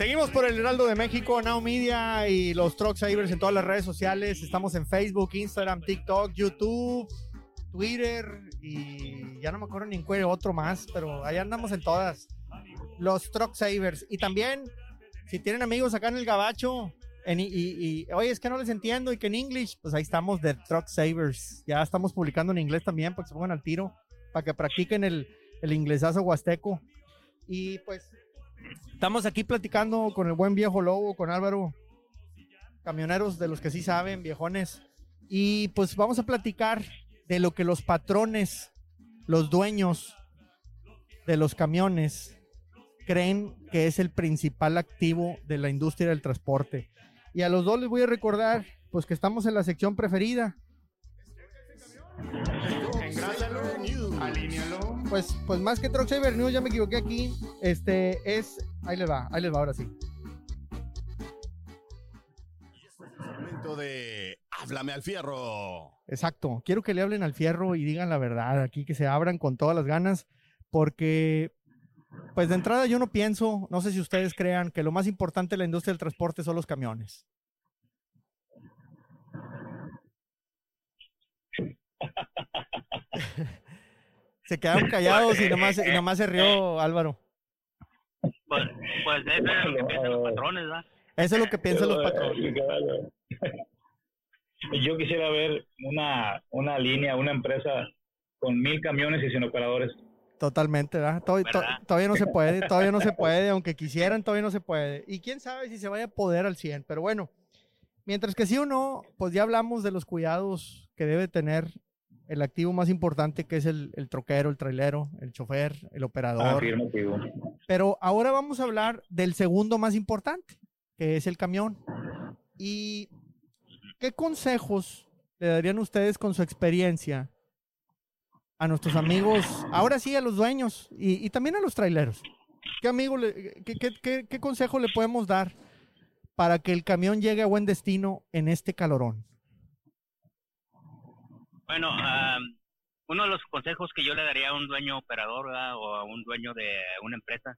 Seguimos por el Heraldo de México, Now Media y los Truck Savers en todas las redes sociales. Estamos en Facebook, Instagram, TikTok, YouTube, Twitter y ya no me acuerdo ni en cuál otro más, pero ahí andamos en todas. Los Truck Savers. Y también, si tienen amigos acá en el Gabacho, en, y, y, oye, es que no les entiendo y que en English, pues ahí estamos de Truck Savers. Ya estamos publicando en inglés también para que se pongan al tiro, para que practiquen el, el inglesazo huasteco. Y pues estamos aquí platicando con el buen viejo Lobo, con Álvaro, camioneros de los que sí saben, viejones. Y pues vamos a platicar de lo que los patrones, los dueños de los camiones, creen que es el principal activo de la industria del transporte. Y a los dos les voy a recordar, pues que estamos en la sección preferida. Pues, pues más que Truck Saver News, ya me equivoqué aquí. Este es. Ahí les va, ahí les va ahora sí. momento de Háblame al fierro. Exacto. Quiero que le hablen al fierro y digan la verdad aquí, que se abran con todas las ganas, porque, pues de entrada yo no pienso, no sé si ustedes crean, que lo más importante de la industria del transporte son los camiones. se quedaron callados y nomás, y nomás se rió Álvaro. Pues, pues eso es lo que piensan los patrones, ¿verdad? Eso es lo que piensan los patrones. Yo quisiera ver una, una línea, una empresa con mil camiones y sin operadores. Totalmente, ¿verdad? Tod- to- ¿Verdad? todavía no se puede, todavía no se puede, aunque quisieran, todavía no se puede. Y quién sabe si se vaya a poder al 100, pero bueno, mientras que sí o no, pues ya hablamos de los cuidados que debe tener el activo más importante, que es el, el troquero, el trailero, el chofer, el operador. Afirmativo. Pero ahora vamos a hablar del segundo más importante, que es el camión. ¿Y qué consejos le darían ustedes con su experiencia a nuestros amigos, ahora sí a los dueños y, y también a los traileros? ¿Qué, amigo le- qué, qué- qué- qué consejo le podemos dar para que el camión llegue a buen destino en este calorón? Bueno, uno de los consejos que yo le daría a un dueño operador o a un dueño de una empresa,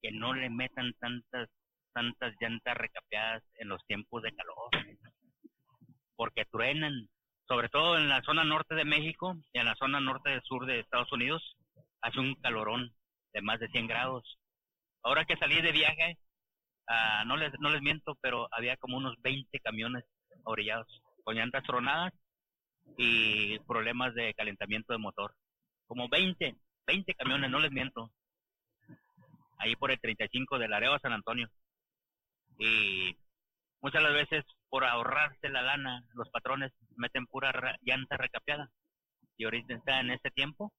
que no le metan tantas tantas llantas recapeadas en los tiempos de calor, porque truenan, sobre todo en la zona norte de México y en la zona norte del sur de Estados Unidos, hace un calorón de más de 100 grados. Ahora que salí de viaje, ah, no les no les miento, pero había como unos 20 camiones orillados con llantas tronadas y problemas de calentamiento de motor. Como 20, 20 camiones, no les miento. Ahí por el 35 de Laredo a San Antonio. Y muchas de las veces, por ahorrarse la lana, los patrones meten pura ra- llanta recapeada. Y ahorita está en este tiempo,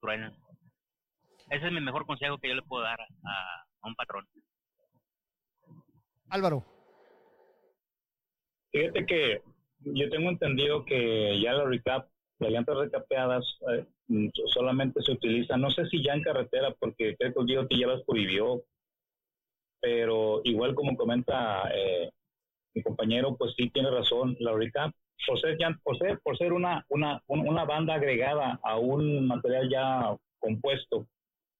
truenan. Ese es mi mejor consejo que yo le puedo dar a, a un patrón. Álvaro. Fíjate que yo tengo entendido que ya la recap, las llantas recapeadas eh, solamente se utilizan, no sé si ya en carretera, porque creo que el DOT ya las prohibió, pero igual como comenta eh, mi compañero, pues sí tiene razón, la recap, por ser, por ser, por ser una, una, un- una banda agregada a un material ya compuesto,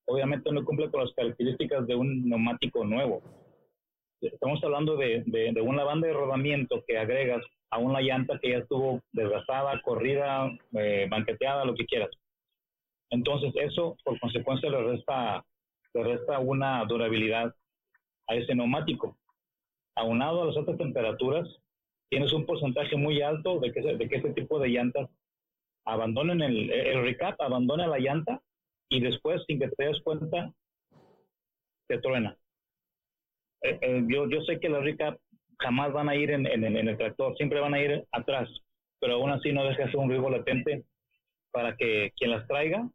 obviamente no cumple con las características de un neumático nuevo. Estamos hablando de, de, de una banda de rodamiento que agregas a una llanta que ya estuvo desgastada, corrida, eh, banqueteada, lo que quieras. Entonces eso, por consecuencia, le resta, le resta una durabilidad a ese neumático. Aunado a las altas temperaturas, tienes un porcentaje muy alto de que, de que este tipo de llantas abandonen el, el recap, abandona la llanta y después, sin que te des cuenta, te truena. Eh, eh, yo, yo sé que las recap jamás van a ir en, en- en el tractor, siempre van a ir atrás, pero aún así no deja de ser un riesgo latente para que quien las traiga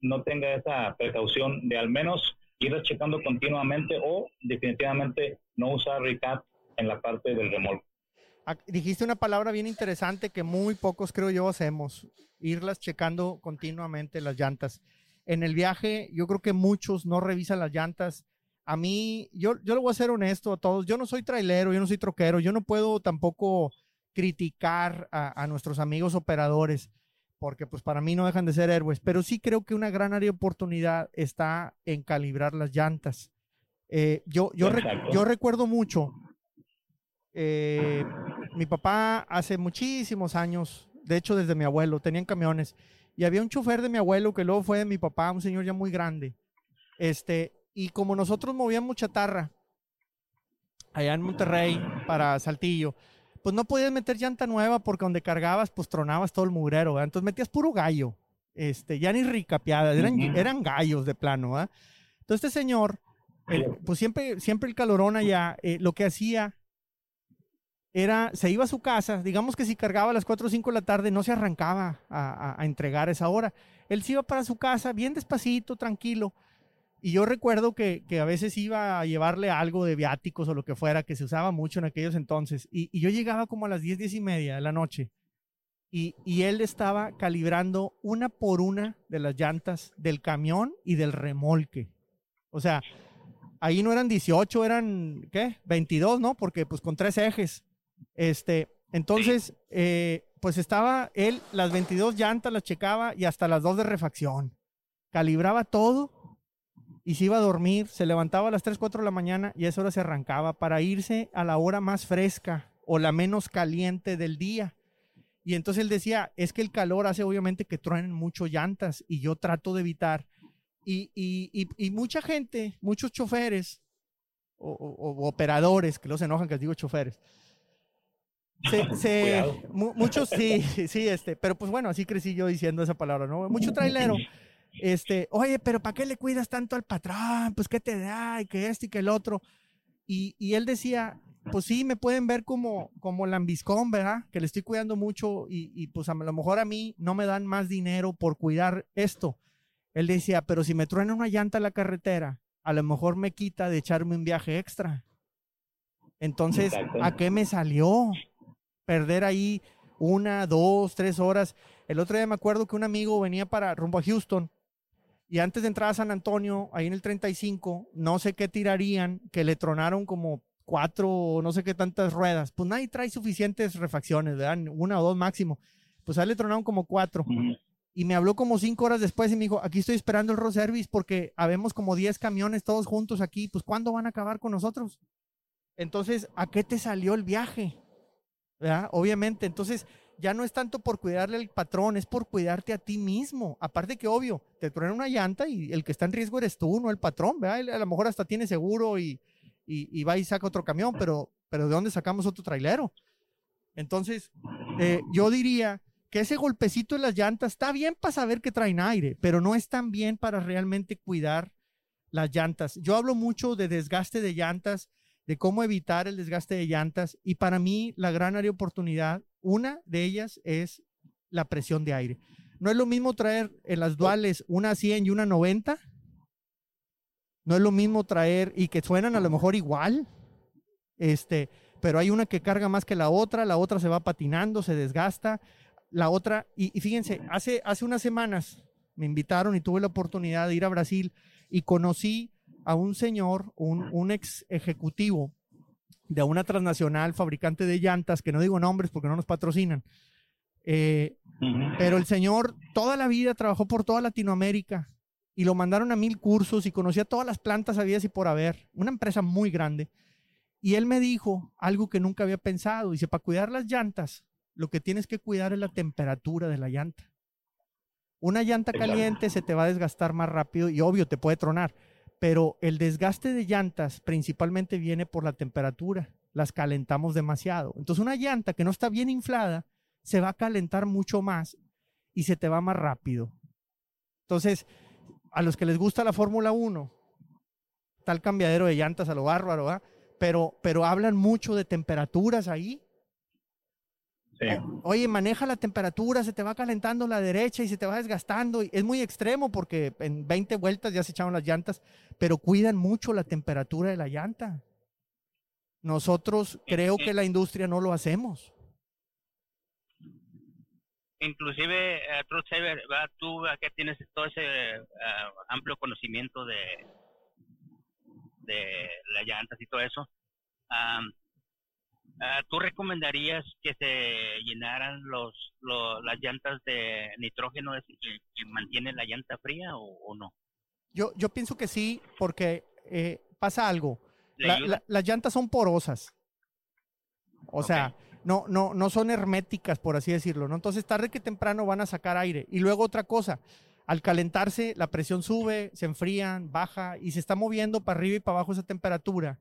no tenga esa precaución de al menos irlas checando continuamente o definitivamente no usar recap en la parte del remolque. Ac- Dijiste una palabra bien interesante que muy pocos creo yo hacemos, irlas checando continuamente las llantas. En el viaje yo creo que muchos no revisan las llantas. A mí, yo, yo le voy a ser honesto a todos, yo no soy trailero, yo no soy troquero, yo no puedo tampoco criticar a, a nuestros amigos operadores, porque pues para mí no dejan de ser héroes, pero sí creo que una gran área de oportunidad está en calibrar las llantas. Eh, yo, yo, yo recuerdo mucho, eh, mi papá hace muchísimos años, de hecho desde mi abuelo, tenían camiones, y había un chofer de mi abuelo que luego fue de mi papá, un señor ya muy grande. Este, y como nosotros movíamos chatarra allá en Monterrey para Saltillo, pues no podías meter llanta nueva porque donde cargabas, pues tronabas todo el mugrero, Entonces metías puro gallo, este, ya ni ricapiadas, eran, eran gallos de plano, ¿verdad? Entonces este señor, pues siempre, siempre el calorón allá, eh, lo que hacía era, se iba a su casa, digamos que si cargaba a las 4 o 5 de la tarde, no se arrancaba a, a, entregar esa hora. Él se iba para su casa bien despacito, tranquilo. Y yo recuerdo que, que, a veces iba a llevarle algo de viáticos o lo que fuera, que se usaba mucho en aquellos entonces. Y, y yo llegaba como a las 10, 10 y media de la noche. Y, y, él estaba calibrando una por una de las llantas del camión y del remolque. O sea, ahí no eran 18, eran, ¿qué? 22, ¿no? Porque pues con tres ejes. Este, entonces, eh, pues estaba él, las 22 llantas las checaba y hasta las dos de refacción. Calibraba todo y se iba a dormir, se levantaba a las 3, 4 de la mañana y a esa hora se arrancaba para irse a la hora más fresca o la menos caliente del día. Y entonces él decía, es que el calor hace obviamente que truenen mucho llantas y yo trato de evitar. Y, y, y, mucha gente, muchos choferes o, operadores, que los enojan que les digo choferes, se, muchos sí, sí, este, pero pues bueno, así crecí yo diciendo esa palabra, ¿no? Mucho trailero este, oye, pero ¿para qué le cuidas tanto al patrón? Pues qué te da y que este y que el otro. Y, y él decía, pues sí, me pueden ver como, como lambiscón, ¿verdad? Que le estoy cuidando mucho y, y, pues a lo mejor a mí no me dan más dinero por cuidar esto. Él decía, pero si me truena una llanta a la carretera, a lo mejor me quita de echarme un viaje extra. Entonces, ¿a qué me salió? Perder ahí una, dos, tres horas. El otro día me acuerdo que un amigo venía para rumbo a Houston y antes de entrar a San Antonio, ahí en el 35, no sé qué tirarían, que le tronaron como cuatro o no sé qué tantas ruedas. Pues nadie trae suficientes refacciones, ¿verdad? Una o dos máximo. Pues a él le tronaron como cuatro. Y me habló como cinco horas después y me dijo, aquí estoy esperando el road service porque habemos como 10 camiones todos juntos aquí. Pues ¿cuándo van a acabar con nosotros? Entonces, ¿a qué te salió el viaje? ¿Verdad? Obviamente. Entonces, ya no es tanto por cuidarle al patrón, es por cuidarte a ti mismo. Aparte que obvio, te truena una llanta y el que está en riesgo eres tú, no el patrón, ¿verdad? A lo mejor hasta tiene seguro y, y, va y saca otro camión, pero, pero ¿de dónde sacamos otro trailero? Entonces, eh, yo diría que ese golpecito en las llantas está bien para saber que traen aire, pero no es tan bien para realmente cuidar las llantas. Yo hablo mucho de desgaste de llantas, de cómo evitar el desgaste de llantas y para mí la gran área de oportunidad una de ellas es la presión de aire. No es lo mismo traer en las duales una 100 y una 90. No es lo mismo traer y que suenan a lo mejor igual. Este, pero hay una que carga más que la otra, la otra se va patinando, se desgasta. La otra, y, fíjense, hace, hace unas semanas me invitaron y tuve la oportunidad de ir a Brasil y conocí a un señor, un, un ex ejecutivo de una transnacional fabricante de llantas, que no digo nombres porque no nos patrocinan. Eh, pero el señor toda la vida trabajó por toda Latinoamérica y lo mandaron a mil cursos y conocía todas las plantas había y por haber. Una empresa muy grande. Y él me dijo algo que nunca había pensado. Dice, para cuidar las llantas, lo que tienes que cuidar es la temperatura de la llanta. Una llanta caliente se te va a desgastar más rápido y obvio te puede tronar pero el desgaste de llantas principalmente viene por la temperatura. Las calentamos demasiado. Entonces una llanta que no está bien inflada se va a calentar mucho más y se te va más rápido. Entonces, a los que les gusta la Fórmula 1, tal cambiadero de llantas a lo bárbaro, pero, pero hablan mucho de temperaturas ahí Oye, maneja la temperatura, se te va calentando la derecha y se te va desgastando. Es muy extremo porque en 20 vueltas ya se echaron las llantas, pero cuidan mucho la temperatura de la llanta. Nosotros creo que la industria no lo hacemos. Inclusive, uh, tú que tienes todo ese eh, amplio conocimiento de, de las llantas y todo eso. Ah, ¿Tú recomendarías que se llenaran los, las llantas de nitrógeno que, mantiene la llanta fría o, no? Yo, yo pienso que sí, porque eh, pasa algo. las llantas son porosas. O sea, no, no, no son herméticas, por así decirlo, ¿no? Entonces, tarde que temprano van a sacar aire. Y luego otra cosa, al calentarse, la presión sube, se enfrían, baja y se está moviendo para arriba y para abajo esa temperatura.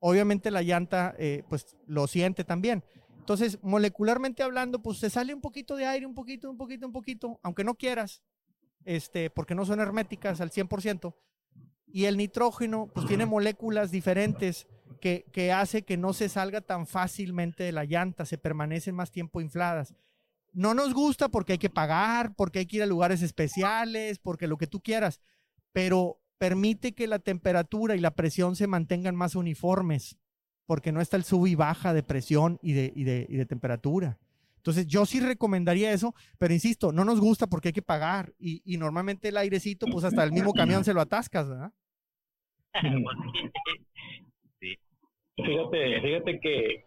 Obviamente la llanta, eh, pues, lo siente también. Entonces, molecularmente hablando, pues se sale un poquito de aire, un poquito, un poquito, un poquito, aunque no quieras, este, porque no son herméticas al 100%. Y el nitrógeno, pues tiene moléculas diferentes que, que hace que no se salga tan fácilmente de la llanta, se permanecen más tiempo infladas. No nos gusta porque hay que pagar, porque hay que ir a lugares especiales, porque lo que tú quieras, pero permite que la temperatura y la presión se mantengan más uniformes, porque no está el sub y baja de presión y de, y de, y de temperatura. Entonces, yo sí recomendaría eso, pero insisto, no nos gusta porque hay que pagar y, y normalmente el airecito, pues hasta el mismo camión se lo atascas, ¿verdad? Fíjate, fíjate que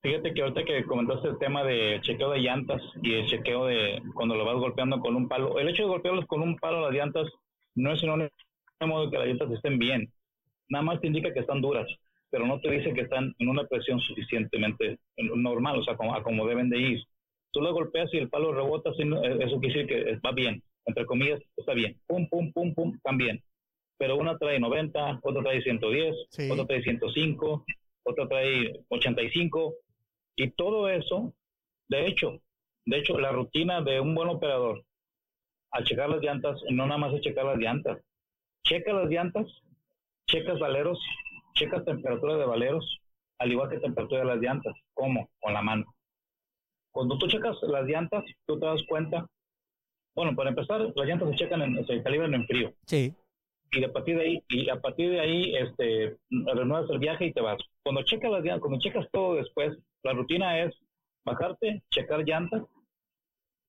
fíjate que ahorita que comentaste el tema de chequeo de llantas y el chequeo de cuando lo vas golpeando con un palo, el hecho de golpearlos con un palo las llantas no es sinónimo de que las llantas estén bien, nada más te indica que están duras, pero no te dice que están en una presión suficientemente normal, o sea, como, como deben de ir. Tú lo golpeas y el palo rebota, eh, eso quiere decir que va bien, entre comillas, está bien, pum, pum, pum, pum, también pero una trae 90, otra trae 110, otra trae 105, otra trae 85 y todo eso, de hecho, de hecho la rutina de un buen operador al checar las llantas no nada más es checar las llantas, checa las llantas, checas valeros, checas temperatura de valeros, al igual que temperatura de las llantas, ¿cómo? Con la mano. Cuando tú checas las llantas, tú te das cuenta, bueno, para empezar, las llantas se checan, en, se calibran en frío. Sí y a partir de ahí y a partir de ahí este renuevas el viaje y te vas cuando checas las cuando checas todo después la rutina es bajarte checar llantas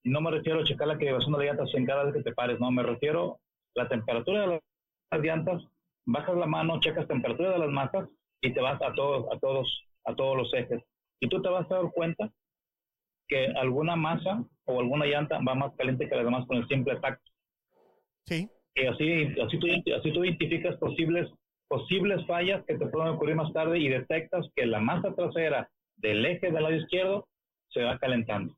y no me refiero a checar la calibración de llantas en cada vez que te pares no me refiero a la temperatura de las llantas bajas la mano checas temperatura de las masas y te vas a todos a todos a todos los ejes. Y tú te vas a dar cuenta que alguna masa o alguna llanta va más caliente que las demás con el simple tacto. Sí. Y así, así, tú, así tú identificas posibles, posibles fallas que te pueden ocurrir más tarde y detectas que la masa trasera del eje del lado izquierdo se va calentando.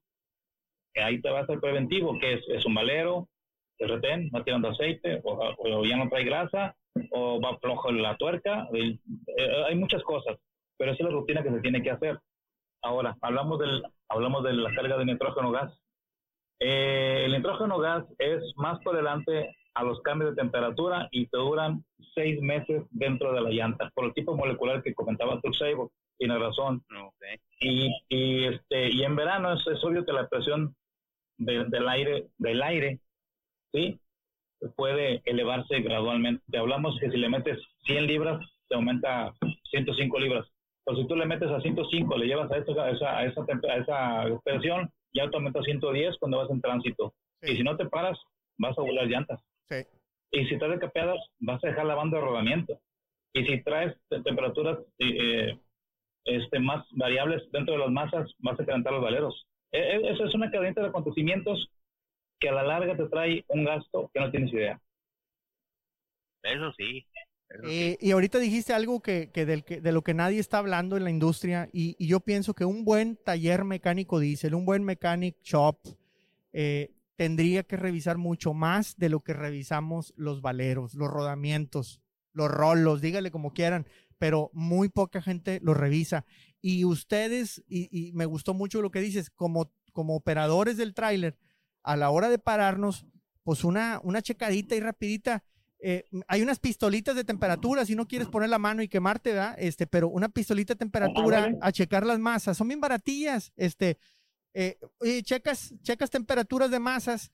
Ahí te va a ser preventivo, que es, es un valero, el retén, va tirando aceite, o, ya no trae grasa, o va flojo la tuerca. Eh, hay muchas cosas, pero esa es la rutina que se tiene que hacer. Ahora, hablamos, del, hablamos de la carga de nitrógeno gas. Eh, el nitrógeno gas es más tolerante a los cambios de temperatura y te duran seis meses dentro de la llanta, por el tipo molecular que comentaba Tuxedo, tiene razón. Y, y, este, y en verano es, obvio que la presión del aire, del aire, ¿sí? Puede elevarse gradualmente. Hablamos que si le metes 100 libras, te aumenta 105 libras. Pero si tú le metes a 105, le llevas a, esa, a, esa, a esa presión, ya te aumenta a 110 cuando vas en tránsito. Y si no te paras, vas a volar llantas. Y si traes capeadas, vas a dejar la banda de rodamiento. Y si traes temperaturas eh, este, más variables dentro de las masas, vas a calentar los valeros. E, e, eso es una cadena de acontecimientos que a la larga te trae un gasto que no tienes idea. Eso sí. Eh, y ahorita dijiste algo que, que, del, que, de lo que nadie está hablando en la industria y, y, yo pienso que un buen taller mecánico diésel, un buen mechanic shop, eh, tendría que revisar mucho más de lo que revisamos los valeros, los rodamientos, los rolos, dígale como quieran, pero muy poca gente lo revisa. Y ustedes, y, me gustó mucho lo que dices, como, como operadores del tráiler, a la hora de pararnos, pues una, una checadita y rapidita. Eh, hay unas pistolitas de temperatura, si no quieres poner la mano y quemarte, ¿verdad? Este, pero una pistolita de temperatura a checar las masas, son bien baratillas, este, eh, oye, checas, checas temperaturas de masas,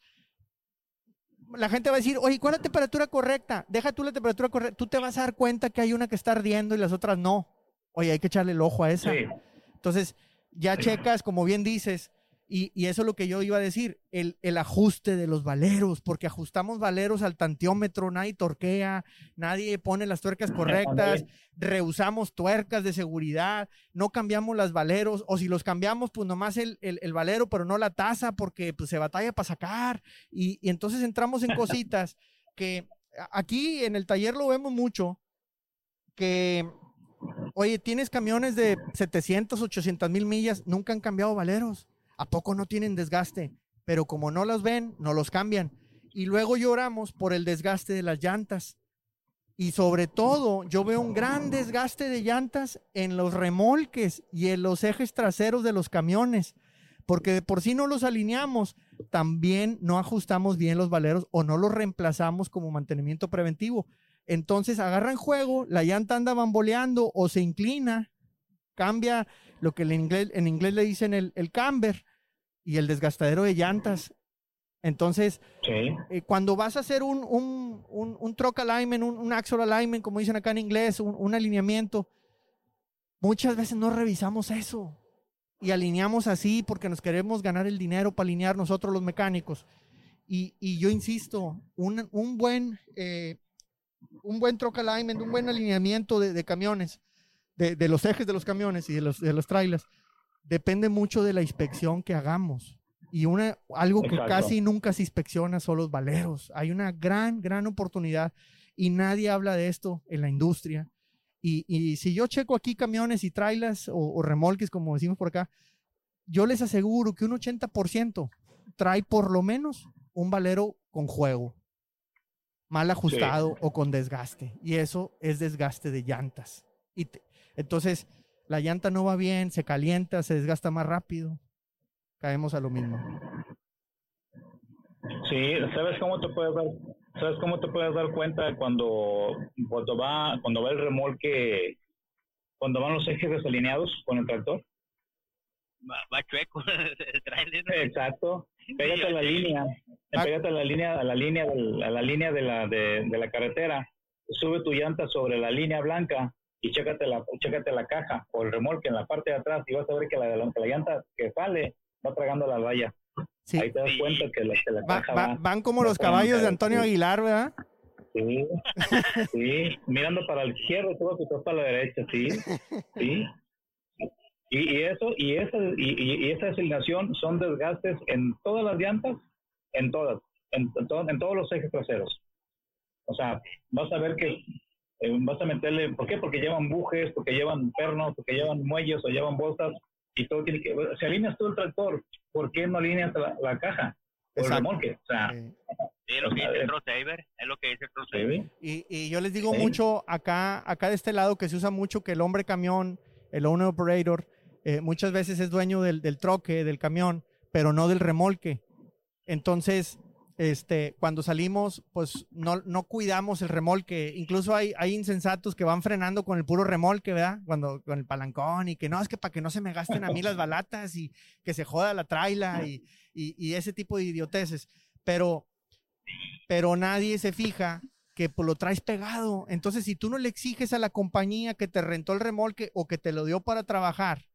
la gente va a decir, oye, ¿cuál es la temperatura correcta? Deja tú la temperatura correcta. Tú te vas a dar cuenta que hay una que está ardiendo y las otras no. Oye, hay que echarle el ojo a esa. Entonces, ya checas, como bien dices, y, eso es lo que yo iba a decir, el, el, ajuste de los valeros, porque ajustamos valeros al tantiómetro, nadie torquea, nadie pone las tuercas correctas, rehusamos tuercas de seguridad, no cambiamos las valeros, o si los cambiamos, pues nomás el, el, valero, pero no la tasa, porque pues, se batalla para sacar, y, y entonces entramos en cositas que aquí en el taller lo vemos mucho, que, oye, tienes camiones de 700, 800 mil millas, nunca han cambiado valeros. ¿A poco no tienen desgaste? Pero como no los ven, no los cambian. Y luego lloramos por el desgaste de las llantas. Y sobre todo, yo veo un gran desgaste de llantas en los remolques y en los ejes traseros de los camiones, porque de por sí no los alineamos, también no ajustamos bien los valeros o no los reemplazamos como mantenimiento preventivo. Entonces agarran juego, la llanta anda bamboleando o se inclina, cambia lo que en inglés, en inglés le dicen el, el camber y el desgastadero de llantas. Entonces, eh, cuando vas a hacer un, un, un, un truck alignment, un, un, axle alignment, como dicen acá en inglés, un, alineamiento, muchas veces no revisamos eso y alineamos así porque nos queremos ganar el dinero para alinear nosotros los mecánicos. Y, y yo insisto, un, un buen, eh, un buen truck alignment, un buen alineamiento de, de camiones, de, de, los ejes de los camiones y de los, de los trailers, depende mucho de la inspección que hagamos. Y una, algo que casi nunca se inspecciona son los valeros. Hay una gran, gran oportunidad y nadie habla de esto en la industria. Y, y si yo checo aquí camiones y trailers o, o, remolques, como decimos por acá, yo les aseguro que un 80% trae por lo menos un valero con juego, mal ajustado sí. o con desgaste. Y eso es desgaste de llantas. Y te, entonces, la llanta no va bien, se calienta, se desgasta más rápido caemos a lo mismo. Sí, ¿sabes cómo te puedes dar, sabes cómo te puedes dar cuenta cuando, cuando va, cuando va el remolque, cuando van los ejes desalineados con el tractor? Va, va chueco el trailer. Exacto. Pégate a la línea, pégate a la línea, a la línea, de, a la línea de la de, de la carretera, sube tu llanta sobre la línea blanca y chécate la, chécate la caja o el remolque en la parte de atrás y vas a ver que la, la llanta que sale va tragando la valla. Sí. Ahí te das cuenta que la, que la va, va, va, van como los caballos de Antonio Aguilar, ¿verdad? Sí, sí, mirando para la izquierda, todo que para la derecha, sí, sí. Y, y eso, y esa, y, y, esa designación son desgastes en todas las llantas, en todas, en, en, to, en todos los ejes traseros. O sea, vas a ver que eh, vas a meterle, ¿por qué? Porque llevan bujes, porque llevan pernos, porque llevan muelles o llevan bolsas, y todo tiene que, si alineas tú el tractor, ¿por qué no alineas la, la caja? O el remolque, o sea. Sí. Sí, lo que dice el Saver, es lo que dice el Saver. Y, y yo les digo sí. mucho acá, acá de este lado que se usa mucho que el hombre camión, el owner operator, eh, muchas veces es dueño del, del troque, del camión, pero no del remolque. Entonces, este, cuando salimos, pues no, no cuidamos el remolque. Incluso hay, hay insensatos que van frenando con el puro remolque, ¿verdad? Cuando con el palancón y que no, es que para que no se me gasten a mí las balatas y que se joda la traila y, y, ese tipo de idioteces. Pero, pero nadie se fija que pues, lo traes pegado. Entonces, si tú no le exiges a la compañía que te rentó el remolque o que te lo dio para trabajar,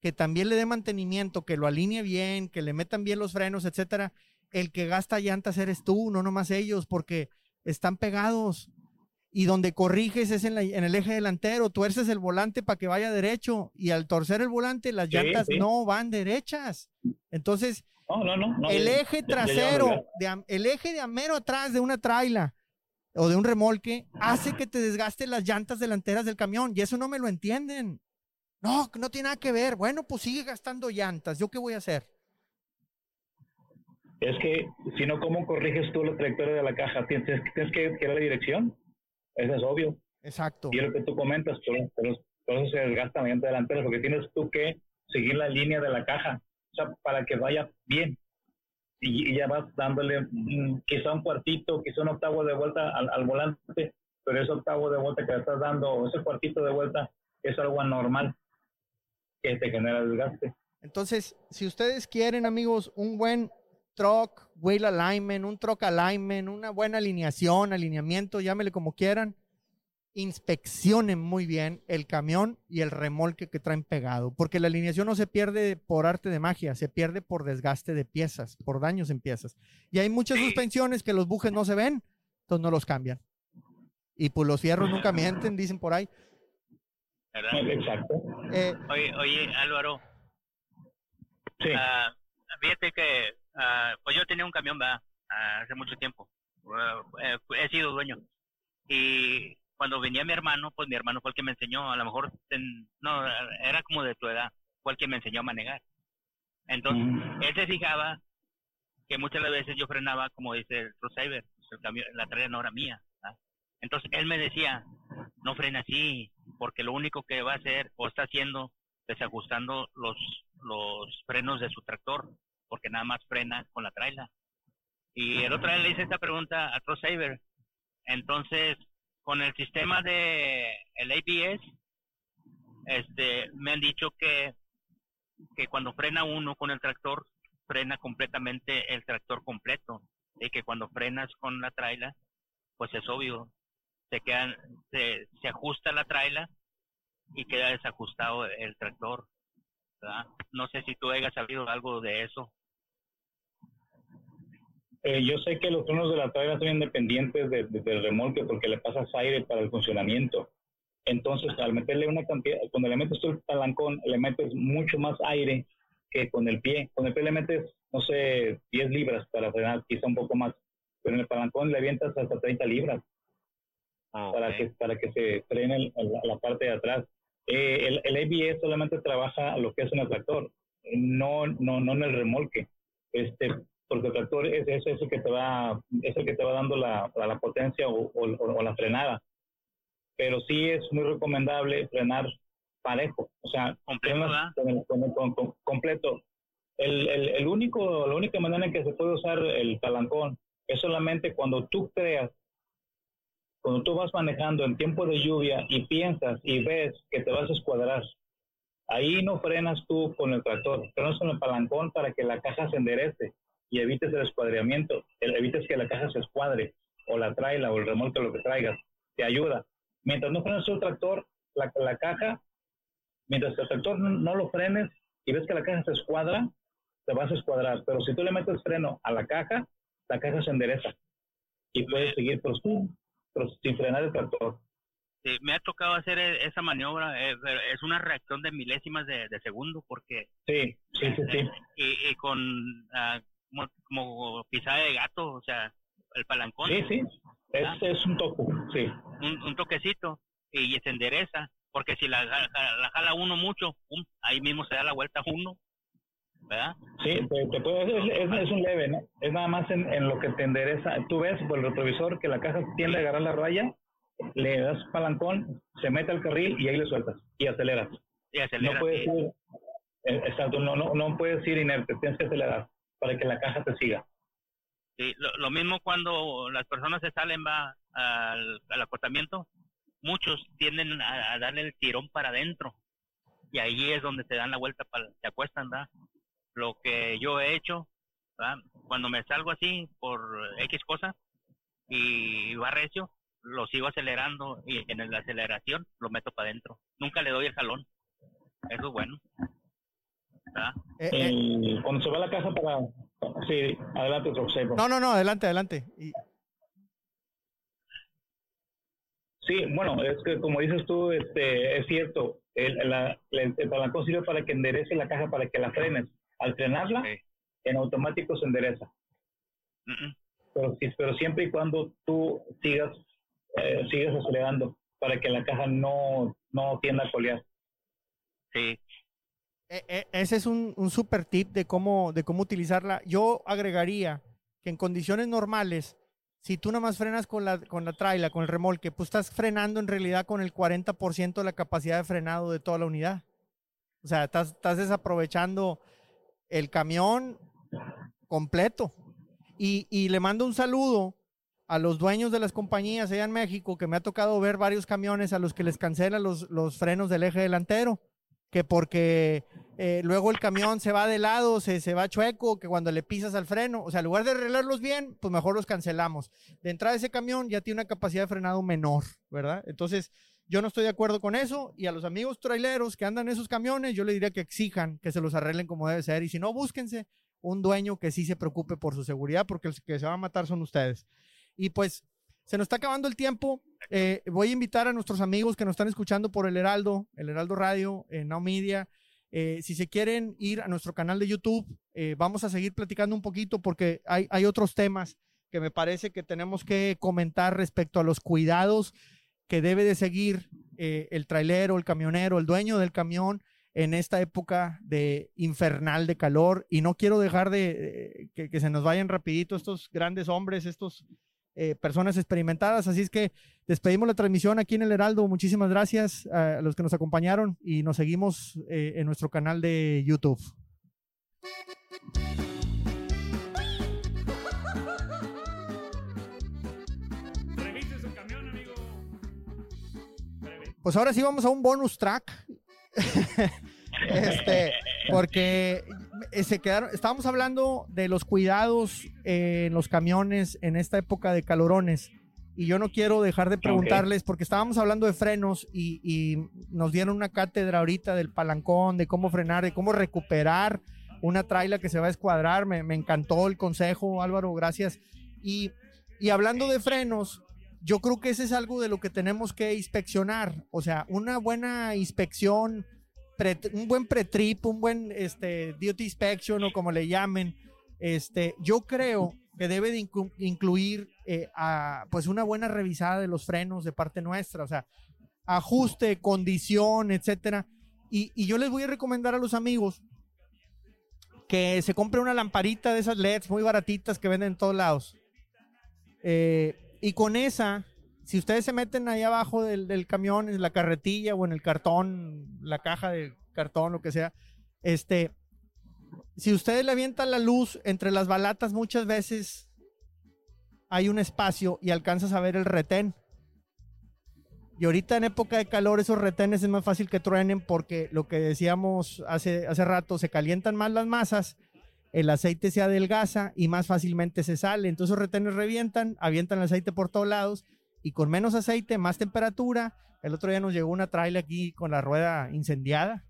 que también le dé mantenimiento, que lo alinee bien, que le metan bien los frenos, etcétera, el que gasta llantas eres tú, no nomás ellos, porque están pegados. Y donde corriges es en, la, en el eje delantero, tuerces el volante para que vaya derecho y al torcer el volante las llantas sí, no van derechas. Entonces, no, no, no, el eje trasero, de, el eje de amero atrás de una traila o de un remolque hace que te desgaste las llantas delanteras del camión y eso no me lo entienden. No, no tiene nada que ver. Bueno, pues sigue gastando llantas. ¿Yo qué voy a hacer? Es que si no, ¿cómo corriges tú la trayectoria de la caja? Tienes, tienes que ir a la dirección. Eso es obvio. Exacto. Y es lo que tú comentas, pero, pero, eso se desgasta mediante delantero, porque tienes tú que seguir la línea de la caja, o sea, para que vaya bien. Y, y ya vas dándole mm, quizá un cuartito, quizá un octavo de vuelta al, al, volante, pero ese octavo de vuelta que le estás dando, o ese cuartito de vuelta, es algo anormal que te genera desgaste. Entonces, si ustedes quieren, amigos, un buen truck, wheel alignment, un truck alignment, una buena alineación, alineamiento, llámele como quieran, inspeccionen muy bien el camión y el remolque que traen pegado, porque la alineación no se pierde por arte de magia, se pierde por desgaste de piezas, por daños en piezas. Y hay muchas suspensiones que los bujes no se ven, entonces no los cambian. Y pues los fierros nunca mienten, dicen por ahí. ¿Verdad? Exacto. Eh, oye, oye, Álvaro. Sí. Uh, fíjate que Uh, pues yo tenía un camión, va, uh, hace mucho tiempo. Uh, he sido dueño. Y cuando venía mi hermano, pues mi hermano fue el que me enseñó, a lo mejor, no, era como de tu edad, fue el que me enseñó a manejar. Entonces, mm. él se fijaba que muchas veces yo frenaba, como dice el Saber, la traía no era mía. Entonces, él me decía, no frena así, porque lo único que va a hacer o está haciendo desajustando los, los frenos de su tractor, porque nada más frena con la traila. Y el otro día le hice esta pregunta a Saber. Entonces, con el sistema de el ABS, este, me han dicho que, que cuando frena uno con el tractor, frena completamente el tractor completo. Y que cuando frenas con la traila, pues es obvio, se quedan, se, se ajusta la traila y queda desajustado el tractor. No sé si tú hayas sabido algo de eso. Eh, yo sé que los frenos de la traila son independientes del remolque porque le pasas aire para el funcionamiento. Entonces, al meterle una cantidad, cuando le metes el palancón, le metes mucho más aire que con el pie. Con el pie le metes, no sé, 10 libras para frenar, quizá un poco más. Pero en el palancón le avientas hasta 30 libras ah, para, que, para que se frene la, parte de atrás. Eh, el, el ABS solamente trabaja lo que es un tractor, no, no, no en el remolque. Este, porque el tractor es, es, el que te va, es el que te va dando la, la potencia o, o, la frenada. Pero sí es muy recomendable frenar parejo, o sea, completo. Con completo. El, el, el, único, la única manera en que se puede usar el palancón es solamente cuando tú creas, cuando tú vas manejando en tiempo de lluvia y piensas y ves que te vas a escuadrar. Ahí no frenas tú con el tractor, frenas con el palancón para que la caja se enderece y evites el escuadriamiento, evites que la caja se escuadre, o la traila, o el remolque, lo que traigas, te ayuda. Mientras no frenes el tractor, la, la caja, mientras el tractor no, lo frenes y ves que la caja se escuadra, te vas a escuadrar. Pero si tú le metes freno a la caja, la caja se endereza y puedes seguir por sin frenar el tractor. Sí, me ha tocado hacer e, esa maniobra, eh, es una reacción de milésimas de, segundo porque... Sí, sí, sí, sí. Y, con ah, como, pisada de gato, o sea, el palancón. Sí, sí, es, ah. es un toque, sí. Un, toquecito y se endereza, porque si la, la, jala uno mucho, ahí mismo se da la vuelta uno, ¿verdad? Sí, te, puede, es, es, un leve, ¿no? Es nada más en, en, lo que te endereza. Tú ves por el retrovisor que la caja tiende a agarrar la raya, le das palancón, se mete al carril y ahí le sueltas y aceleras. Y aceleras. No puedes ir, eh, exacto, no, no, no puedes ir inerte, tienes que acelerar para que la caja te siga. Sí, lo, mismo cuando las personas se salen va al, al muchos tienden a, darle el tirón para adentro y ahí es donde se dan la vuelta, para, se acuestan. Lo que yo he hecho, cuando me salgo así por X cosa y va recio, lo sigo acelerando y en la aceleración lo meto para adentro. Nunca le doy el jalón. Eso es bueno. Eh, eh, cuando se va a la casa para... Sí, adelante, No, no, no, adelante, adelante. Sí, bueno, es que como dices tú, este, es cierto, el, la, el, palancón sirve para que enderece la caja, para que la frenes. Al frenarla, en automático se endereza. Pero, pero siempre y cuando tú sigas, eh, sigas acelerando para que la caja no, no tienda a colear. Sí, ese es un, un, super tip de cómo, de cómo utilizarla. Yo agregaría que en condiciones normales, si tú nada más frenas con la, con la traila, con el remolque, pues estás frenando en realidad con el 40% de la capacidad de frenado de toda la unidad. O sea, estás, estás desaprovechando el camión completo. Y, y le mando un saludo a los dueños de las compañías allá en México, que me ha tocado ver varios camiones a los que les cancelan los, los frenos del eje delantero que porque eh, luego el camión se va de lado, se, se va chueco, que cuando le pisas al freno, o sea, en lugar de arreglarlos bien, pues mejor los cancelamos. De entrada ese camión ya tiene una capacidad de frenado menor, ¿verdad? Entonces, yo no estoy de acuerdo con eso y a los amigos traileros que andan en esos camiones, yo le diría que exijan que se los arreglen como debe ser y si no, búsquense un dueño que sí se preocupe por su seguridad porque los que se van a matar son ustedes. Y pues se nos está acabando el tiempo. Eh, voy a invitar a nuestros amigos que nos están escuchando por el Heraldo, el Heraldo Radio, en Now Media. Eh, si se quieren ir a nuestro canal de YouTube, eh, vamos a seguir platicando un poquito porque hay, hay otros temas que me parece que tenemos que comentar respecto a los cuidados que debe de seguir eh, el trailero, el camionero, el dueño del camión en esta época de infernal de calor y no quiero dejar de que, que, se nos vayan rapidito estos grandes hombres, estos eh, personas experimentadas. Así es que despedimos la transmisión aquí en el Heraldo. Muchísimas gracias a los que nos acompañaron y nos seguimos eh, en nuestro canal de YouTube. Pues ahora sí vamos a un bonus track. este, porque eh, se quedaron, estábamos hablando de los cuidados en los camiones en esta época de calorones. Y yo no quiero dejar de preguntarles, porque estábamos hablando de frenos y, nos dieron una cátedra ahorita del palancón, de cómo frenar, de cómo recuperar una traila que se va a escuadrar. Me, encantó el consejo, Álvaro, gracias. Y, y hablando de frenos, yo creo que ese es algo de lo que tenemos que inspeccionar. O sea, una buena inspección un buen pre-trip, un buen este, duty inspection o como le llamen, este, yo creo que debe de incluir eh, pues una buena revisada de los frenos de parte nuestra, o sea, ajuste, condición, etcétera. Y, y yo les voy a recomendar a los amigos que se compre una lamparita de esas LEDs muy baratitas que venden en todos lados. Eh, y con esa si ustedes se meten ahí abajo del, camión, en la carretilla o en el cartón, la caja de cartón, lo que sea, este, si ustedes le avientan la luz entre las balatas, muchas veces hay un espacio y alcanzas a ver el retén. Y ahorita en época de calor esos retenes es más fácil que truenen porque lo que decíamos hace, hace rato, se calientan más las masas, el aceite se adelgaza y más fácilmente se sale. Entonces esos retenes revientan, avientan el aceite por todos lados y con menos aceite, más temperatura. El otro día nos llegó una trailer aquí con la rueda incendiada.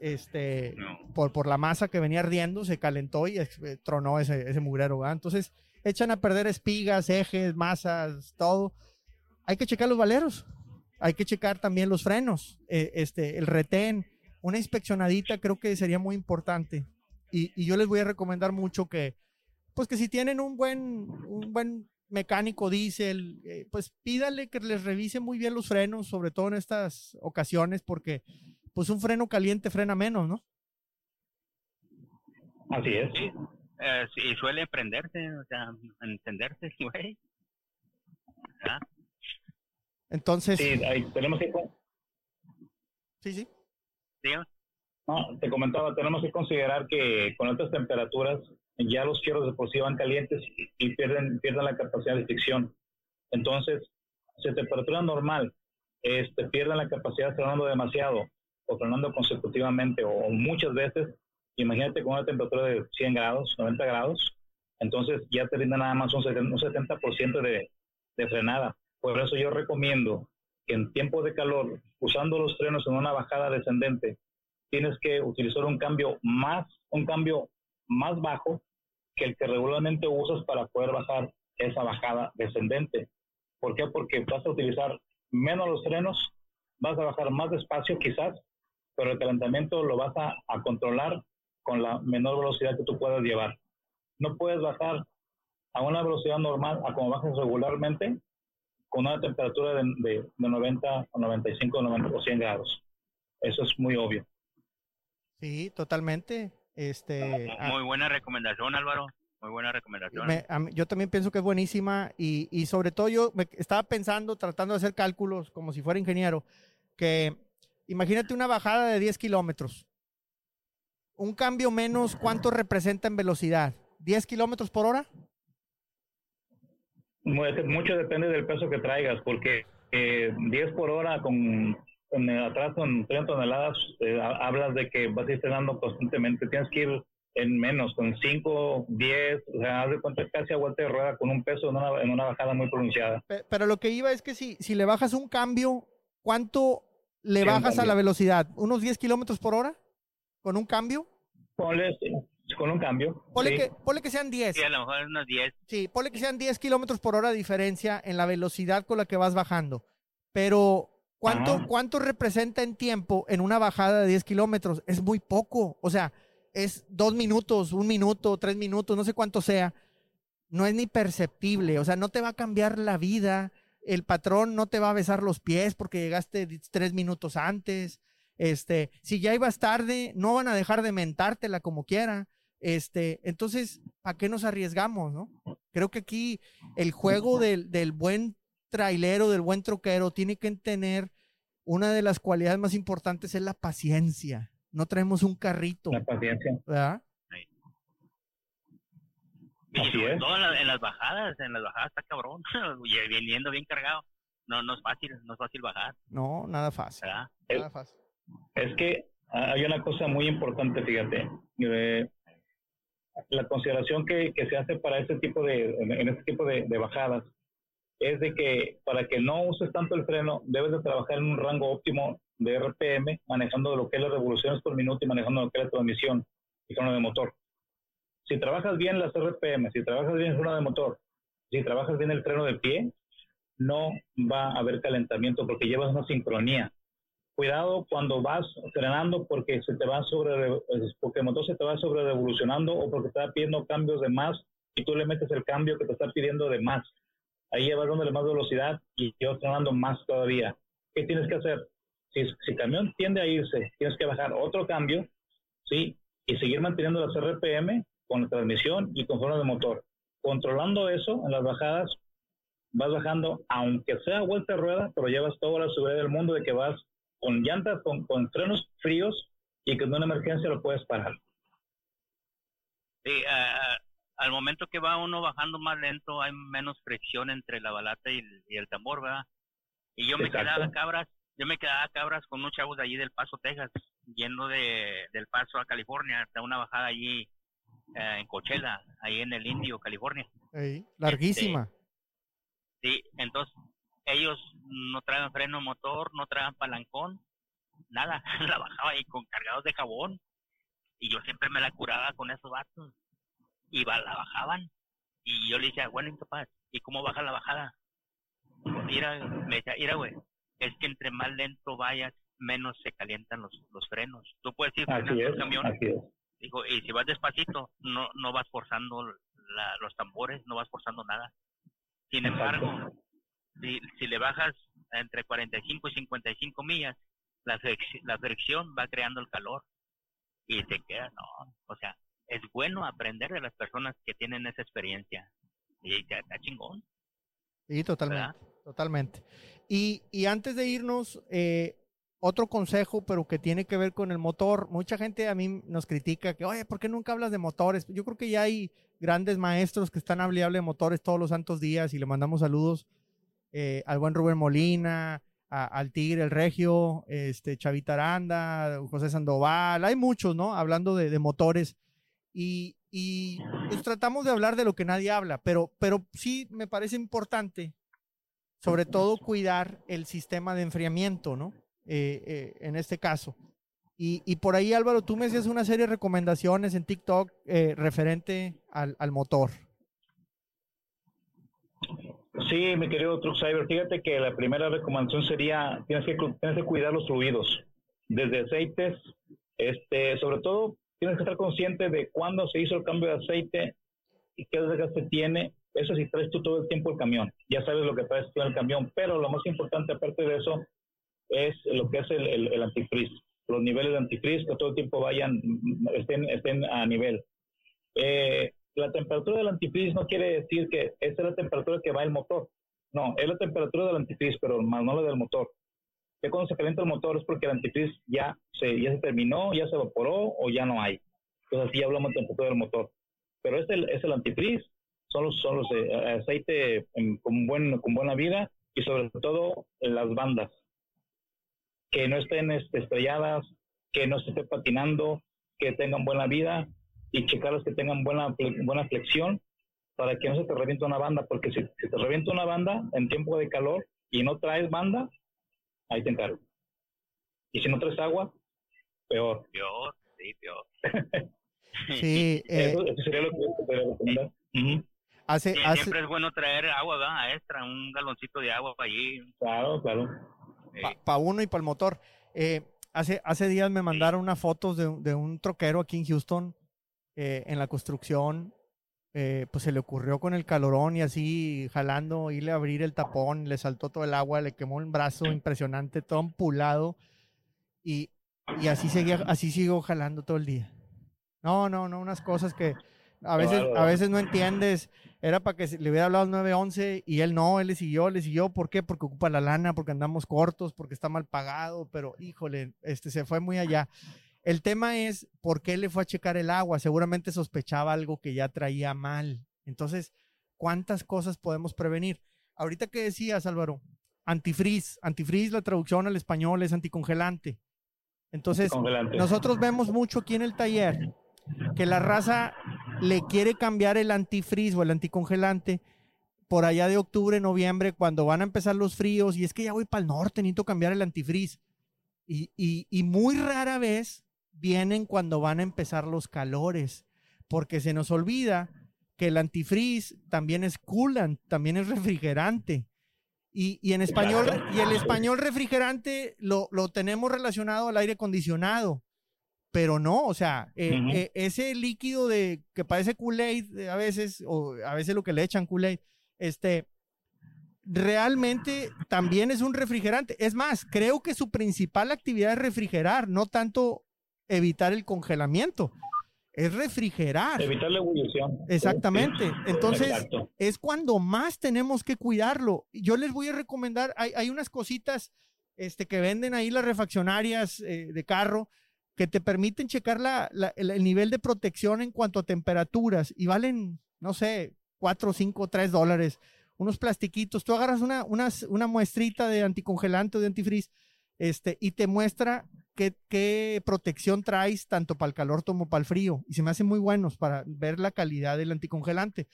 Este, por, por la masa que venía ardiendo, se calentó y eh, tronó ese, ese mugrero. Entonces, echan a perder espigas, ejes, masas, todo. Hay que checar los valeros. Hay que checar también los frenos, eh, este, el retén. Una inspeccionadita creo que sería muy importante. Y, y, yo les voy a recomendar mucho que, pues que si tienen un buen, un buen mecánico diésel, eh, pues pídale que les revise muy bien los frenos, sobre todo en estas ocasiones, porque pues un freno caliente frena menos, ¿no? Así es. Sí, eh, y suele prenderse, o sea, encenderse, güey. Entonces. Sí, ahí tenemos que. Sí, sí. No, te comentaba, tenemos que considerar que con estas temperaturas ya los fierros de por sí van calientes y pierden, pierden la capacidad de fricción. Entonces, si a temperatura normal este, pierden la capacidad frenando demasiado o frenando consecutivamente o, muchas veces, imagínate con una temperatura de 100 grados, 90 grados, entonces ya te brinda nada más un 70%, de, de frenada. Por eso yo recomiendo que en tiempo de calor, usando los frenos en una bajada descendente, tienes que utilizar un cambio más, un cambio más bajo que el que regularmente usas para poder bajar esa bajada descendente. ¿Por qué? Porque vas a utilizar menos los frenos, vas a bajar más despacio quizás, pero el calentamiento lo vas a, controlar con la menor velocidad que tú puedas llevar. No puedes bajar a una velocidad normal a como bajas regularmente con una temperatura de, de, 90 o 95 90 o 100 grados. Eso es muy obvio. Sí, totalmente. Este, muy buena recomendación, Álvaro. Muy buena recomendación. yo también pienso que es buenísima y, y sobre todo yo me estaba pensando, tratando de hacer cálculos como si fuera ingeniero, que imagínate una bajada de 10 kilómetros. Un cambio menos, ¿cuánto representa en velocidad? ¿10 kilómetros por hora? Mucho depende del peso que traigas, porque eh, 10 por hora con en atrás con 30 toneladas, eh, hablas de que vas a ir dando constantemente, tienes que ir en menos, con 5, 10, o sea, haz de cuenta casi a vuelta de rueda con un peso en una, en una bajada muy pronunciada. Pero, lo que iba es que si, si le bajas un cambio, ¿cuánto le bajas a la velocidad? ¿Unos 10 kilómetros por hora? ¿Con un cambio? Ponle, con un cambio. Ponle, que, ponle que sean 10. Sí, a lo mejor unos 10. Sí, ponle que sean 10 kilómetros por hora de diferencia en la velocidad con la que vas bajando. Pero ¿Cuánto, ¿Cuánto representa en tiempo en una bajada de 10 kilómetros? Es muy poco. O sea, es dos minutos, un minuto, tres minutos, no sé cuánto sea. No es ni perceptible. O sea, no te va a cambiar la vida, el patrón no te va a besar los pies porque llegaste tres minutos antes. Este, si ya ibas tarde, no van a dejar de mentártela como quiera. Este, entonces, ¿para qué nos arriesgamos, no? Creo que aquí el juego del, del buen trailero, del buen troquero, tiene que tener una de las cualidades más importantes es la paciencia. No traemos un carrito. La paciencia. ¿Verdad? Y sobre todo en, las bajadas, en las bajadas está cabrón, viniendo bien cargado. No, no es fácil, no es fácil bajar. No, nada fácil. Nada fácil. Es que hay una cosa muy importante, fíjate. Eh, la consideración que, que, se hace para este tipo de, en este tipo de, de, bajadas es de que para que no uses tanto el freno, debes de trabajar en un rango óptimo de RPM, manejando lo que es las revoluciones por minuto y manejando lo que es la transmisión y freno de motor. Si trabajas bien las RPM, si trabajas bien el freno de motor, si trabajas bien el freno de pie, no va a haber calentamiento porque llevas una sincronía. Cuidado cuando vas frenando porque se te va sobre porque el motor se te va sobre revolucionando o porque está pidiendo cambios de más y tú le metes el cambio que te está pidiendo de más. Ahí llevas dándole más velocidad y yo frenando más todavía. ¿Qué tienes que hacer? Si, si el camión tiende a irse, tienes que bajar otro cambio, ¿sí? Y seguir manteniendo las RPM con la transmisión y con freno de motor. Controlando eso en las bajadas, vas bajando, aunque sea vuelta de rueda, pero llevas toda la seguridad del mundo de que vas con llantas, con, con frenos fríos y que en una emergencia lo puedes parar. Sí, al momento que va uno bajando más lento, hay menos fricción entre la balata y el, tambor, ¿verdad? Y yo me quedaba cabras, yo me quedaba cabras con unos chavos de allí del Paso, Texas, yendo de, del Paso a California, hasta una bajada allí en Coachella, ahí en el Indio, California. larguísima. Este, sí, entonces ellos no traen freno motor, no traen palancón, nada, la bajaba ahí con cargados de jabón y yo siempre me la curaba con esos vatos y la bajaban y yo le decía, bueno, incapaz, ¿y cómo baja la bajada? Mira, me decía, mira, güey, es que entre más lento vayas, menos se calientan los, los frenos. Tú puedes ir frenando el camión Dijo, y si vas despacito, no, no vas forzando los tambores, no vas forzando nada. Sin embargo, si, si le bajas entre 45 y 55 millas, la, la fricción va creando el calor y te queda, no, o sea, es bueno aprender de las personas que tienen esa experiencia y está, está chingón. Sí, totalmente, totalmente. Y, y antes de irnos, eh, otro consejo, pero que tiene que ver con el motor. Mucha gente a mí nos critica que, oye, ¿por qué nunca hablas de motores? Yo creo que ya hay grandes maestros que están hablando de motores todos los santos días y le mandamos saludos eh, al buen Rubén Molina, al Tigre, el Regio, este, Chavita Aranda, José Sandoval. Hay muchos, ¿no? Hablando de, motores. Y, y pues tratamos de hablar de lo que nadie habla, pero, pero sí me parece importante, sobre todo, cuidar el sistema de enfriamiento, ¿no? Eh, eh, en este caso. Y, y, por ahí, Álvaro, tú me hacías una serie de recomendaciones en TikTok eh, referente al, al, motor. Sí, mi querido Truck Cyber, fíjate que la primera recomendación sería, tienes que, tienes que cuidar los fluidos, desde aceites, este, sobre todo tienes que estar consciente de cuándo se hizo el cambio de aceite y qué desgaste tiene. Eso si traes tú todo el tiempo el camión, ya sabes lo que traes tú en el camión, pero lo más importante aparte de eso es lo que es el, el, el. Los niveles de antifreeze que todo el tiempo vayan, estén, estén a nivel. Eh, la temperatura del antifreeze no quiere decir que esa es la temperatura que va el motor. No, es la temperatura del antifreeze, pero no la del motor. Que cuando se calienta el motor es porque el antifreeze ya se, ya se terminó, ya se evaporó o ya no hay. Entonces así hablamos de temperatura del motor. Pero es es el antifreeze, son los, son los eh, aceite con, buen, con buena vida y sobre todo las bandas que no estén este, estrelladas, que no se esté patinando, que tengan buena vida y checarlas que tengan buena, buena flexión para que no se te reviente una banda, porque si, te revienta una banda en tiempo de calor y no traes banda, ahí te encargo. Y si no traes agua, peor. Peor, sí, peor. sí, eh, eso, sería lo que te recomendar. hace, Siempre es bueno traer agua, ¿verdad? Extra, un galoncito de agua para allí. Claro, claro para uno y para el motor. Eh, hace, hace días me mandaron unas fotos de, de un troquero aquí en Houston, eh, en la construcción, eh, pues se le ocurrió con el calorón y así jalando, irle a abrir el tapón, le saltó todo el agua, le quemó el brazo impresionante, todo empulado y, y así seguía, así siguió jalando todo el día. No, no, no, unas cosas que a veces, a veces no entiendes. Era para que le hubiera hablado al 911 y él no, él le siguió, le siguió. ¿Por qué? Porque ocupa la lana, porque andamos cortos, porque está mal pagado, pero híjole, este se fue muy allá. El tema es por qué le fue a checar el agua. Seguramente sospechaba algo que ya traía mal. Entonces, ¿cuántas cosas podemos prevenir? Ahorita que decías, Álvaro, antifreeze. Antifreeze, la traducción al español es anticongelante. Entonces, nosotros vemos mucho aquí en el taller que la raza le quiere cambiar el antifreeze o el anticongelante por allá de octubre, noviembre, cuando van a empezar los fríos, y es que ya voy para el norte, necesito cambiar el antifreeze. Y, y muy rara vez vienen cuando van a empezar los calores, porque se nos olvida que el antifreeze también es coolant, también es refrigerante. Y, y en español, y el español refrigerante lo, lo, tenemos relacionado al aire acondicionado, pero no, o sea, eh, eh, ese líquido de que parece Kool-Aid eh, a veces, o a veces lo que le echan Kool-Aid, este, realmente también es un refrigerante. Es más, creo que su principal actividad es refrigerar, no tanto evitar el congelamiento. Es refrigerar. Evitar la ebullición. Exactamente. Entonces, es cuando más tenemos que cuidarlo. Yo les voy a recomendar, hay, hay unas cositas este, que venden ahí las refaccionarias eh, de carro que te permiten checar la, el, nivel de protección en cuanto a temperaturas y valen, no sé, 4, 5, 3 dólares. Unos plastiquitos. Tú agarras una, una, una muestrita de anticongelante o de antifreeze este, y te muestra qué, protección traes tanto para el calor como para el frío. Y se me hacen muy buenos para ver la calidad del anticongelante.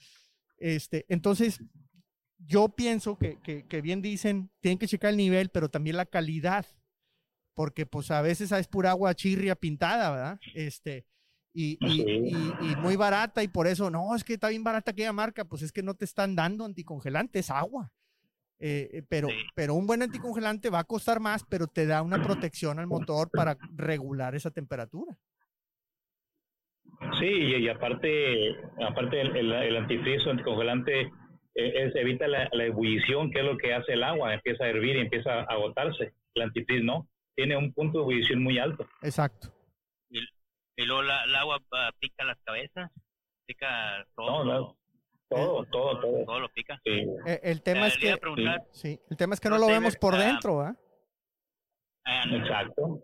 Este, entonces, yo pienso que, que, bien dicen, tienen que checar el nivel, pero también la calidad, porque pues a veces es pura agua chirria pintada, ¿verdad? Este, y, y, y, muy barata y por eso, no, es que está bien barata aquella marca, pues es que no te están dando anticongelante, es agua. Eh, eh, pero, pero un buen anticongelante va a costar más, pero te da una protección al motor para regular esa temperatura. Sí, y, aparte, aparte el, el, el anticongelante eh, es, evita la, ebullición, que es lo que hace el agua, empieza a hervir y empieza a agotarse. El antifreeze no, tiene un punto de ebullición muy alto. Exacto. Y, luego el agua ah, pica las cabezas, pica todo. No, todo, todo, todo. Todo lo pica. Sí. Eh, el, tema es que, sí. el tema es que no, lo vemos por dentro, ¿ah? Exacto.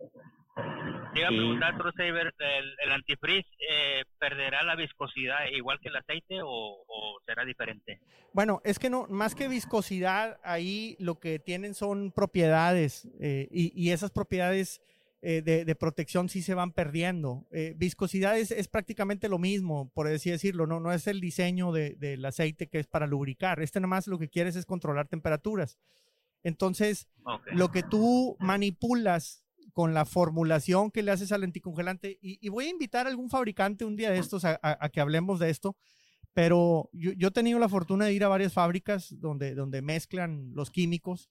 Te iba a preguntar, Saber, ¿el, el antifreeze eh, perderá la viscosidad igual que el aceite o, o, será diferente? Bueno, es que no, más que viscosidad, ahí lo que tienen son propiedades eh, y, y, esas propiedades eh, de, protección sí se van perdiendo. Eh, viscosidad es, prácticamente lo mismo, por así decirlo, no, no es el diseño del aceite que es para lubricar. Este nada más lo que quieres es controlar temperaturas. Entonces, lo que tú manipulas con la formulación que le haces al anticongelante, y, voy a invitar a algún fabricante un día de estos a, que hablemos de esto, pero yo, he tenido la fortuna de ir a varias fábricas donde, donde mezclan los químicos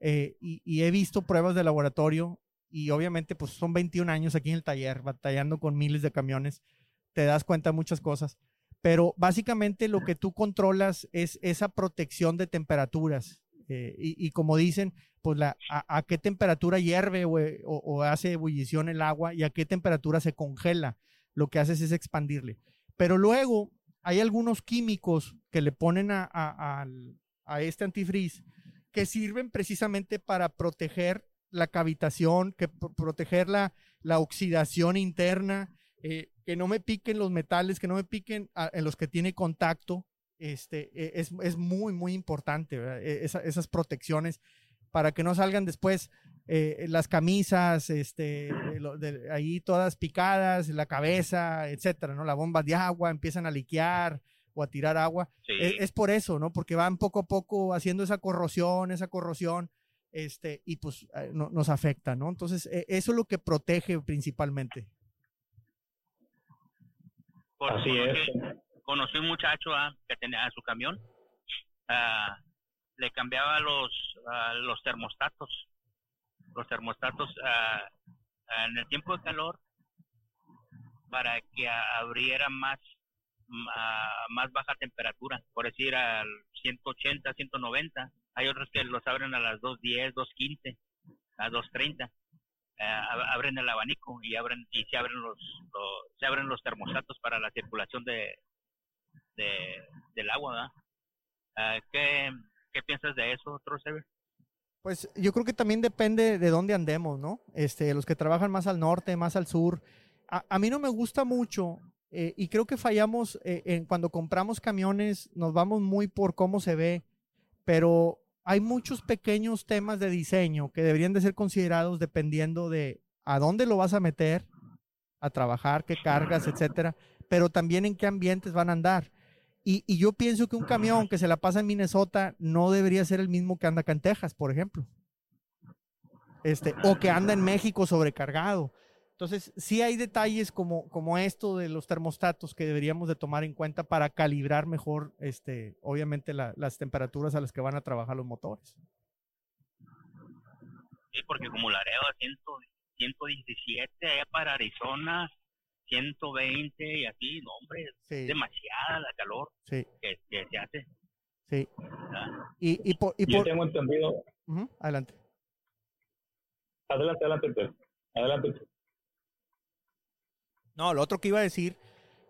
eh, y, y, he visto pruebas de laboratorio y obviamente pues son 21 años aquí en el taller, batallando con miles de camiones, te das cuenta de muchas cosas. Pero básicamente lo que tú controlas es esa protección de temperaturas. Eh, y, como dicen, pues a, qué temperatura hierve o, hace ebullición el agua y a qué temperatura se congela. Lo que haces es expandirle. Pero luego hay algunos químicos que le ponen a, a este antifreeze que sirven precisamente para proteger la cavitación, que proteger la, la oxidación interna, eh, que no me piquen los metales, que no me piquen en los que tiene contacto. Este, e, es, es, muy, muy importante e, esas protecciones para que no salgan después eh, las camisas, este, ahí todas picadas, la cabeza, etcétera, ¿no? La bomba de agua empiezan a liquear o a tirar agua. E, es, por eso, ¿no? Porque van poco a poco haciendo esa corrosión, esa corrosión este, y pues eh, nos afecta, ¿no? Entonces, e, eso es lo que protege principalmente. Así es. Conocí un muchacho ah, que tenía su camión, ah, le cambiaba los, ah, los termostatos, los termostatos en el tiempo de calor para que abriera más más baja temperatura, por decir al 180, 190. Hay otros que los abren a las 210, 215, a 230. Eh, abren el abanico y abren y se abren los, se abren los termostatos para la circulación de, del agua. Uh, ¿qué, ¿Qué piensas de eso, Trosever? Pues yo creo que también depende de dónde andemos, ¿no? Este, los que trabajan más al norte, más al sur. A, a mí no me gusta mucho eh, y creo que fallamos eh, en cuando compramos camiones, nos vamos muy por cómo se ve, pero hay muchos pequeños temas de diseño que deberían de ser considerados dependiendo de a dónde lo vas a meter a trabajar, qué cargas, etcétera, pero también en qué ambientes van a andar. Y, yo pienso que un camión que se la pasa en Minnesota no debería ser el mismo que anda acá en Texas, por ejemplo. Este, o que anda en México sobrecargado. Entonces, sí hay detalles como, como esto de los termostatos que deberíamos de tomar en cuenta para calibrar mejor, este, obviamente, las temperaturas a las que van a trabajar los motores. Sí, porque como Laredo a 117, allá para Arizona, 120 y así, no, hombre, es demasiada la calor que, se hace. Sí. Y, y, por, y Yo tengo entendido. Adelante. Adelante, adelante, Adelante. No, lo otro que iba a decir,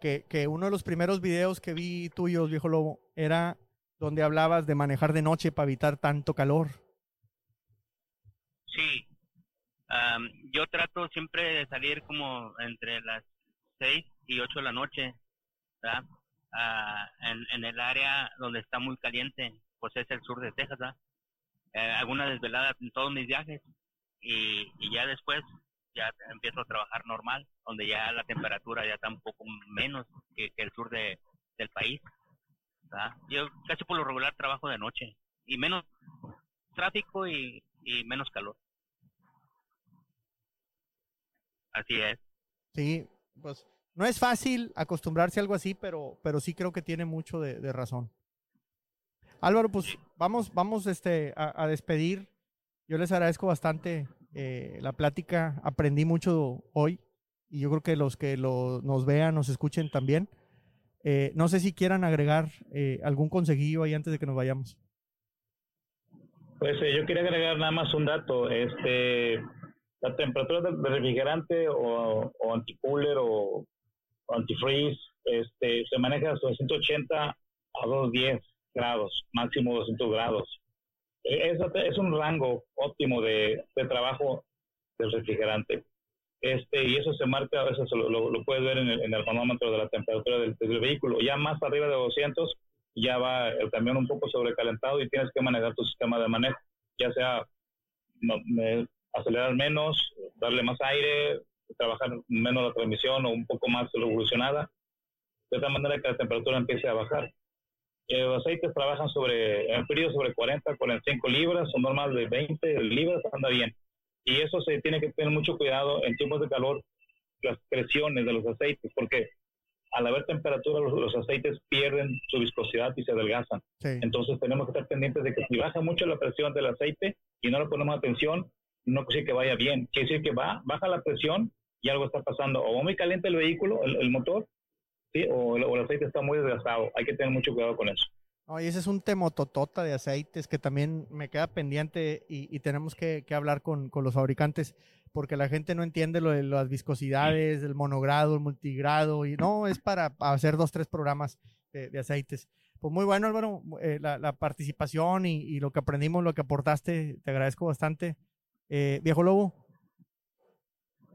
que, que uno de los primeros videos que vi tuyos, viejo lobo, era donde hablabas de manejar de noche para evitar tanto calor. Sí. yo trato siempre de salir como entre las 6 y 8 de la noche, ah, en, en, el área donde está muy caliente, pues es el sur de Texas, eh, alguna desvelada en todos mis viajes y, ya después ya empiezo a trabajar normal, donde ya la temperatura ya está un poco menos que, el sur de, del país. Yo casi por lo regular trabajo de noche y menos tráfico y, y menos calor. Así es. Sí, pues no es fácil acostumbrarse a algo así, pero, pero sí creo que tiene mucho de, razón. Álvaro, pues vamos, vamos este, a, despedir. Yo les agradezco bastante eh, la plática. Aprendí mucho hoy y yo creo que los que lo, nos vean, nos escuchen también. Eh, no sé si quieran agregar eh, algún consejillo ahí antes de que nos vayamos. Pues yo quería agregar nada más un dato. Este, la temperatura del refrigerante o, o anticooler o antifreeze este, se maneja a 180 a 210 grados, máximo 200 grados. E, es, es un rango óptimo de, de, trabajo del refrigerante. Este, y eso se marca, a veces lo, lo, puedes ver en el, en el, manómetro de la temperatura del, del, vehículo. Ya más arriba de 200, ya va el camión un poco sobrecalentado y tienes que manejar tu sistema de manejo, ya sea acelerar menos, darle más aire, trabajar menos la transmisión o un poco más evolucionada, de tal manera que la temperatura empiece a bajar. Eh, los aceites trabajan sobre, en frío sobre 40, 45 libras, son normales de 20 libras, anda bien. Y eso se tiene que tener mucho cuidado en tiempos de calor, las presiones de los aceites, porque al haber temperatura los, aceites pierden su viscosidad y se adelgazan. Entonces tenemos que estar pendientes de que si baja mucho la presión del aceite y no le ponemos atención, no quiere decir que vaya bien, quiere decir que va, baja la presión y algo está pasando. O muy caliente el vehículo, el, motor, ¿sí? o, el, aceite está muy desgastado. Hay que tener mucho cuidado con eso. Oye, ese es un temototota de aceites que también me queda pendiente y, tenemos que, hablar con, los fabricantes porque la gente no entiende lo de las viscosidades, el monogrado, el multigrado y no, es para, hacer dos, tres programas de, aceites. Pues muy bueno, Álvaro, eh, la, participación y, lo que aprendimos, lo que aportaste, te agradezco bastante. Eh, viejo Lobo.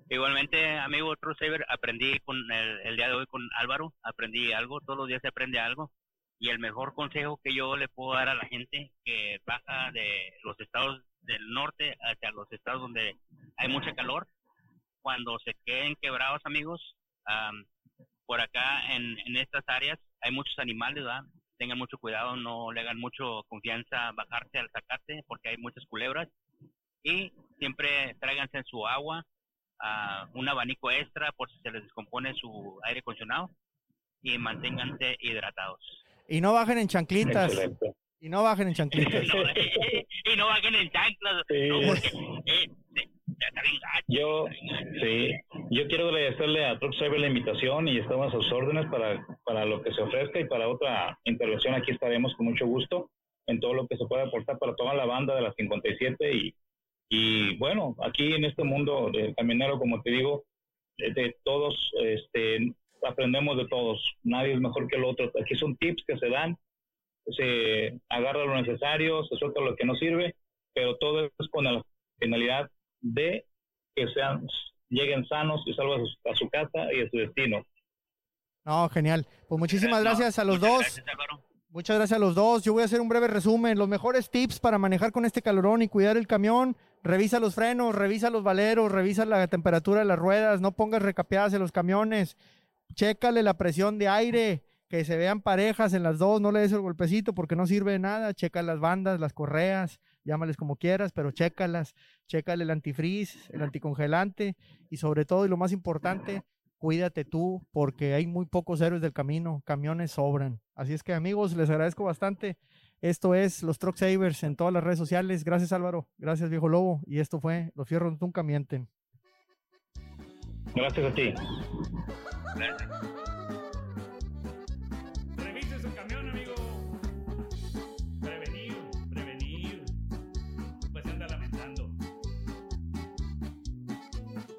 Igualmente, amigo True Saber, aprendí con el, día de hoy con Álvaro, aprendí algo, todos los días se aprende algo. Y el mejor consejo que yo le puedo dar a la gente que baja de los estados del norte hacia los estados donde hay mucha calor, cuando se queden quebrados, amigos, por acá en, estas áreas hay muchos animales. Tengan mucho cuidado, no le hagan mucho confianza bajarse al zacate porque hay muchas culebras y siempre tráiganse su agua, uh, un abanico extra por si se les descompone su aire acondicionado y manténganse hidratados. Y no bajen en chanclitas. Y no bajen en chanclitas. y no bajen en chanclas. Yo, sí, yo quiero agradecerle a Truck Saver la invitación y estamos a sus órdenes para, para lo que se ofrezca y para otra intervención aquí estaremos con mucho gusto en todo lo que se pueda aportar para toda la banda de la 57 y, y bueno, aquí en este mundo del camionero, como te digo, de, todos este, aprendemos de todos, nadie es mejor que el otro. Aquí son tips que se dan, se agarra lo necesario, se suelta lo que no sirve, pero todo es con la finalidad de que sean lleguen sanos y salvos a su, casa y a su destino. No, genial. Pues muchísimas gracias a los dos. Muchas gracias a los dos. Yo voy a hacer un breve resumen. Los mejores tips para manejar con este calorón y cuidar el camión. Revisa los frenos, revisa los valeros, revisa la temperatura de las ruedas, no pongas recapeadas en los camiones. Chécale la presión de aire, que se vean parejas en las dos, no le des el golpecito porque no sirve de nada. Checa las bandas, las correas, llámales como quieras, pero chécalas. Chécale el antifreeze, el anticongelante y sobre todo y lo más importante, cuídate tú porque hay muy pocos héroes del camino, camiones sobran. Así es que amigos, les agradezco bastante. Esto es los Truck Savers en todas las redes sociales. Gracias Álvaro, gracias Viejo Lobo y esto fue Los Fierros Nunca Mienten. Gracias a ti. Gracias.